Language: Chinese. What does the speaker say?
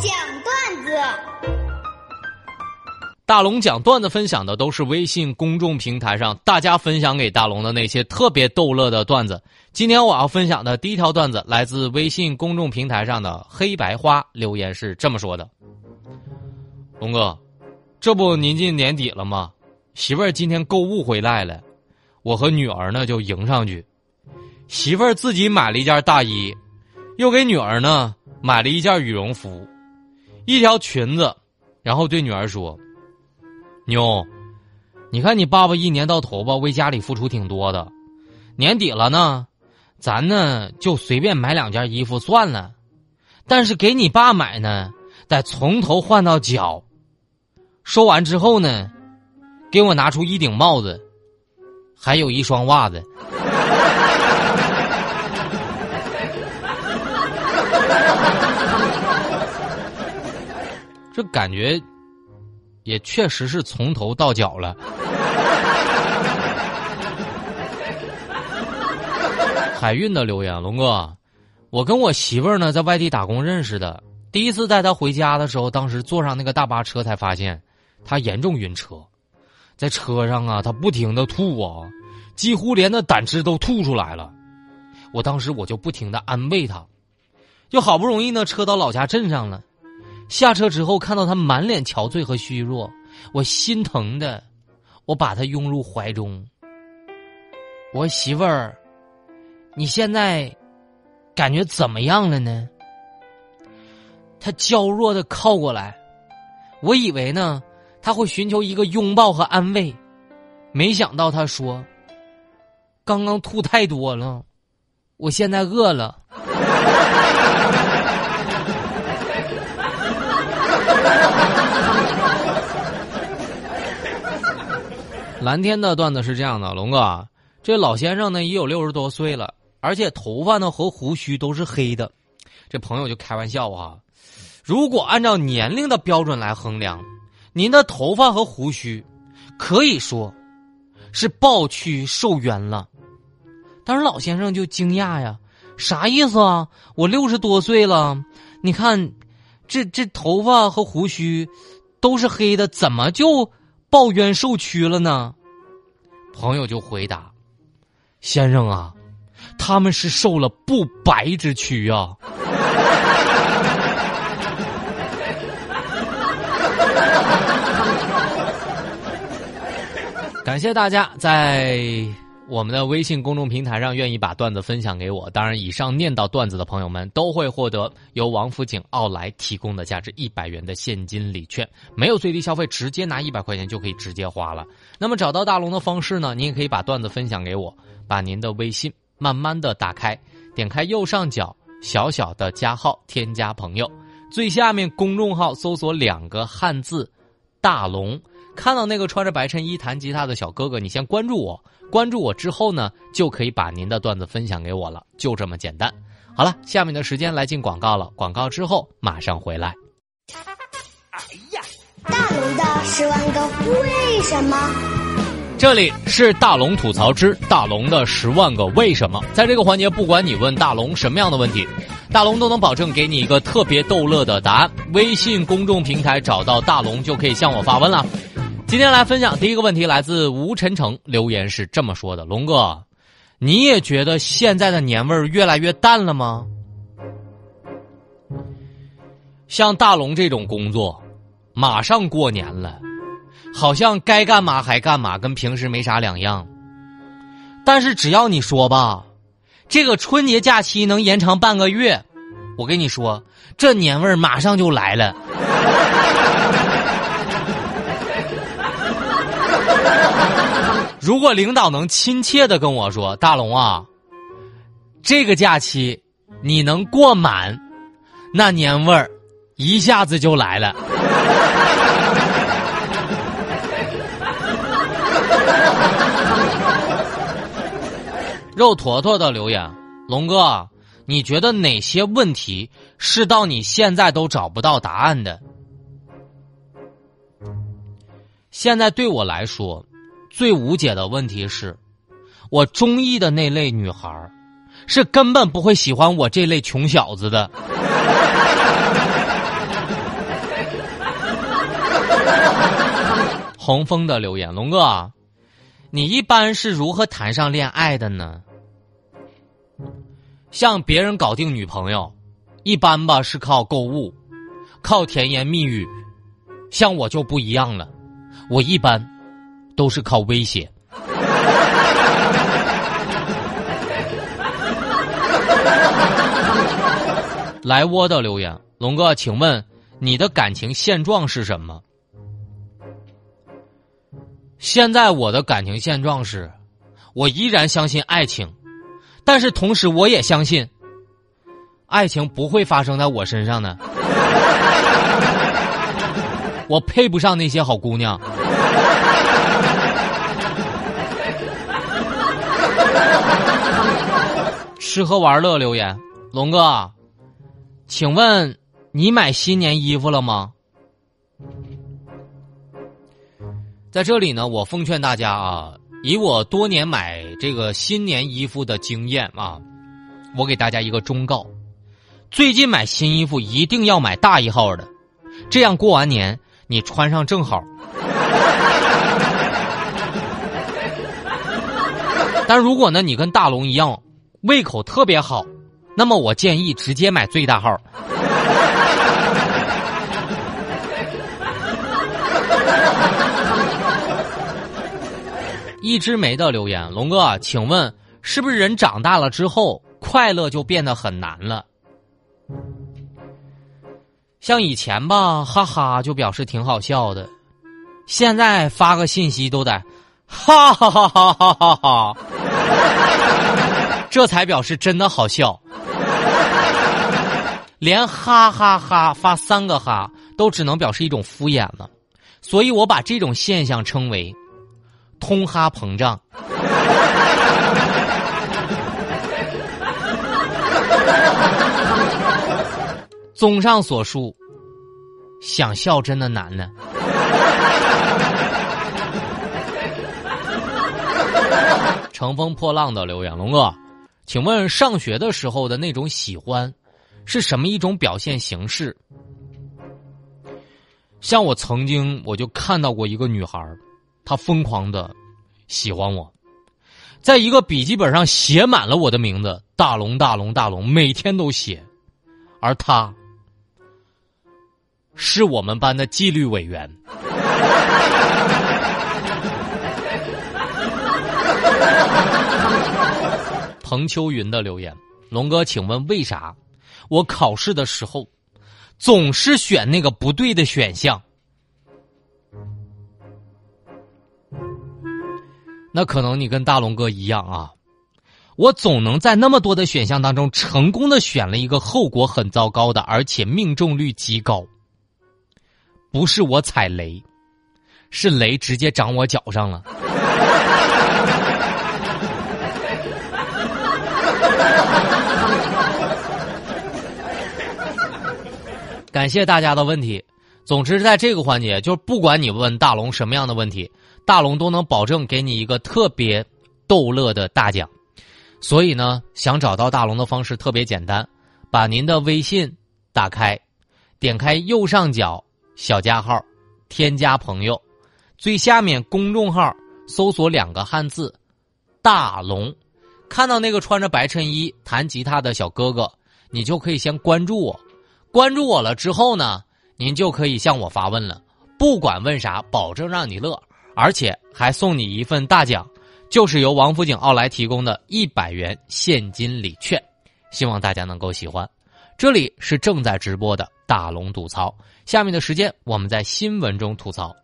讲段子。大龙讲段子分享的都是微信公众平台上大家分享给大龙的那些特别逗乐的段子。今天我要分享的第一条段子来自微信公众平台上的黑白花留言是这么说的：“龙哥，这不临近年底了吗？媳妇儿今天购物回来了，我和女儿呢就迎上去。媳妇儿自己买了一件大衣，又给女儿呢买了一件羽绒服，一条裙子，然后对女儿说。”妞，你看你爸爸一年到头吧，为家里付出挺多的。年底了呢，咱呢就随便买两件衣服算了。但是给你爸买呢，得从头换到脚。说完之后呢，给我拿出一顶帽子，还有一双袜子。这感觉。也确实是从头到脚了。海运的留言，龙哥，我跟我媳妇儿呢在外地打工认识的。第一次带她回家的时候，当时坐上那个大巴车，才发现她严重晕车，在车上啊，她不停的吐啊，几乎连那胆汁都吐出来了。我当时我就不停的安慰她，就好不容易呢，车到老家镇上了。下车之后，看到他满脸憔悴和虚弱，我心疼的，我把他拥入怀中。我媳妇儿，你现在感觉怎么样了呢？他娇弱的靠过来，我以为呢他会寻求一个拥抱和安慰，没想到他说：“刚刚吐太多了，我现在饿了。”蓝天的段子是这样的，龙哥，这老先生呢也有六十多岁了，而且头发呢和胡须都是黑的。这朋友就开玩笑啊，如果按照年龄的标准来衡量，您的头发和胡须可以说是暴去瘦圆了。当时老先生就惊讶呀，啥意思啊？我六十多岁了，你看。这这头发和胡须都是黑的，怎么就抱冤受屈了呢？朋友就回答：“先生啊，他们是受了不白之屈啊。”感谢大家在。我们的微信公众平台上愿意把段子分享给我，当然，以上念到段子的朋友们都会获得由王府井奥莱提供的价值一百元的现金礼券，没有最低消费，直接拿一百块钱就可以直接花了。那么找到大龙的方式呢？您也可以把段子分享给我，把您的微信慢慢的打开，点开右上角小小的加号，添加朋友，最下面公众号搜索两个汉字“大龙”。看到那个穿着白衬衣弹吉他的小哥哥，你先关注我。关注我之后呢，就可以把您的段子分享给我了，就这么简单。好了，下面的时间来进广告了。广告之后马上回来。哎呀，大龙的十万个为什么？这里是大龙吐槽之大龙的十万个为什么。在这个环节，不管你问大龙什么样的问题，大龙都能保证给你一个特别逗乐的答案。微信公众平台找到大龙就可以向我发问了。今天来分享第一个问题，来自吴晨成留言是这么说的：“龙哥，你也觉得现在的年味儿越来越淡了吗？像大龙这种工作，马上过年了，好像该干嘛还干嘛，跟平时没啥两样。但是只要你说吧，这个春节假期能延长半个月，我跟你说，这年味儿马上就来了。”如果领导能亲切的跟我说：“大龙啊，这个假期你能过满，那年味儿一下子就来了。”肉坨坨的留言：“龙哥，你觉得哪些问题是到你现在都找不到答案的？现在对我来说。”最无解的问题是，我中意的那类女孩是根本不会喜欢我这类穷小子的。洪峰的留言，龙哥，你一般是如何谈上恋爱的呢？像别人搞定女朋友，一般吧是靠购物，靠甜言蜜语。像我就不一样了，我一般都是靠威胁。来窝的留言，龙哥，请问你的感情现状是什么？现在我的感情现状是，我依然相信爱情，但是同时我也相信，爱情不会发生在我身上的。我配不上那些好姑娘。吃喝玩乐留言，龙哥，请问你买新年衣服了吗？在这里呢，我奉劝大家啊，以我多年买这个新年衣服的经验啊，我给大家一个忠告：最近买新衣服一定要买大一号的，这样过完年你穿上正好。但如果呢，你跟大龙一样，胃口特别好，那么我建议直接买最大号。一枝梅的留言，龙哥，请问是不是人长大了之后，快乐就变得很难了？像以前吧，哈哈就表示挺好笑的，现在发个信息都得哈哈哈哈哈哈哈，这才表示真的好笑。连哈哈哈发三个哈都只能表示一种敷衍了，所以我把这种现象称为。通哈膨胀。综上所述，想笑真的难呢。乘风破浪的留言，龙哥，请问上学的时候的那种喜欢，是什么一种表现形式？像我曾经我就看到过一个女孩她疯狂的喜欢我，在一个笔记本上写满了我的名字，大龙大龙大龙，每天都写。而她是我们班的纪律委员。彭秋云的留言：龙哥，请问为啥我考试的时候总是选那个不对的选项？那可能你跟大龙哥一样啊，我总能在那么多的选项当中成功的选了一个后果很糟糕的，而且命中率极高。不是我踩雷，是雷直接长我脚上了。感谢大家的问题。总之，在这个环节，就是不管你问大龙什么样的问题。大龙都能保证给你一个特别逗乐的大奖，所以呢，想找到大龙的方式特别简单，把您的微信打开，点开右上角小加号，添加朋友，最下面公众号搜索两个汉字“大龙”，看到那个穿着白衬衣弹吉他的小哥哥，你就可以先关注我，关注我了之后呢，您就可以向我发问了，不管问啥，保证让你乐。而且还送你一份大奖，就是由王府井奥莱提供的一百元现金礼券，希望大家能够喜欢。这里是正在直播的大龙吐槽，下面的时间我们在新闻中吐槽。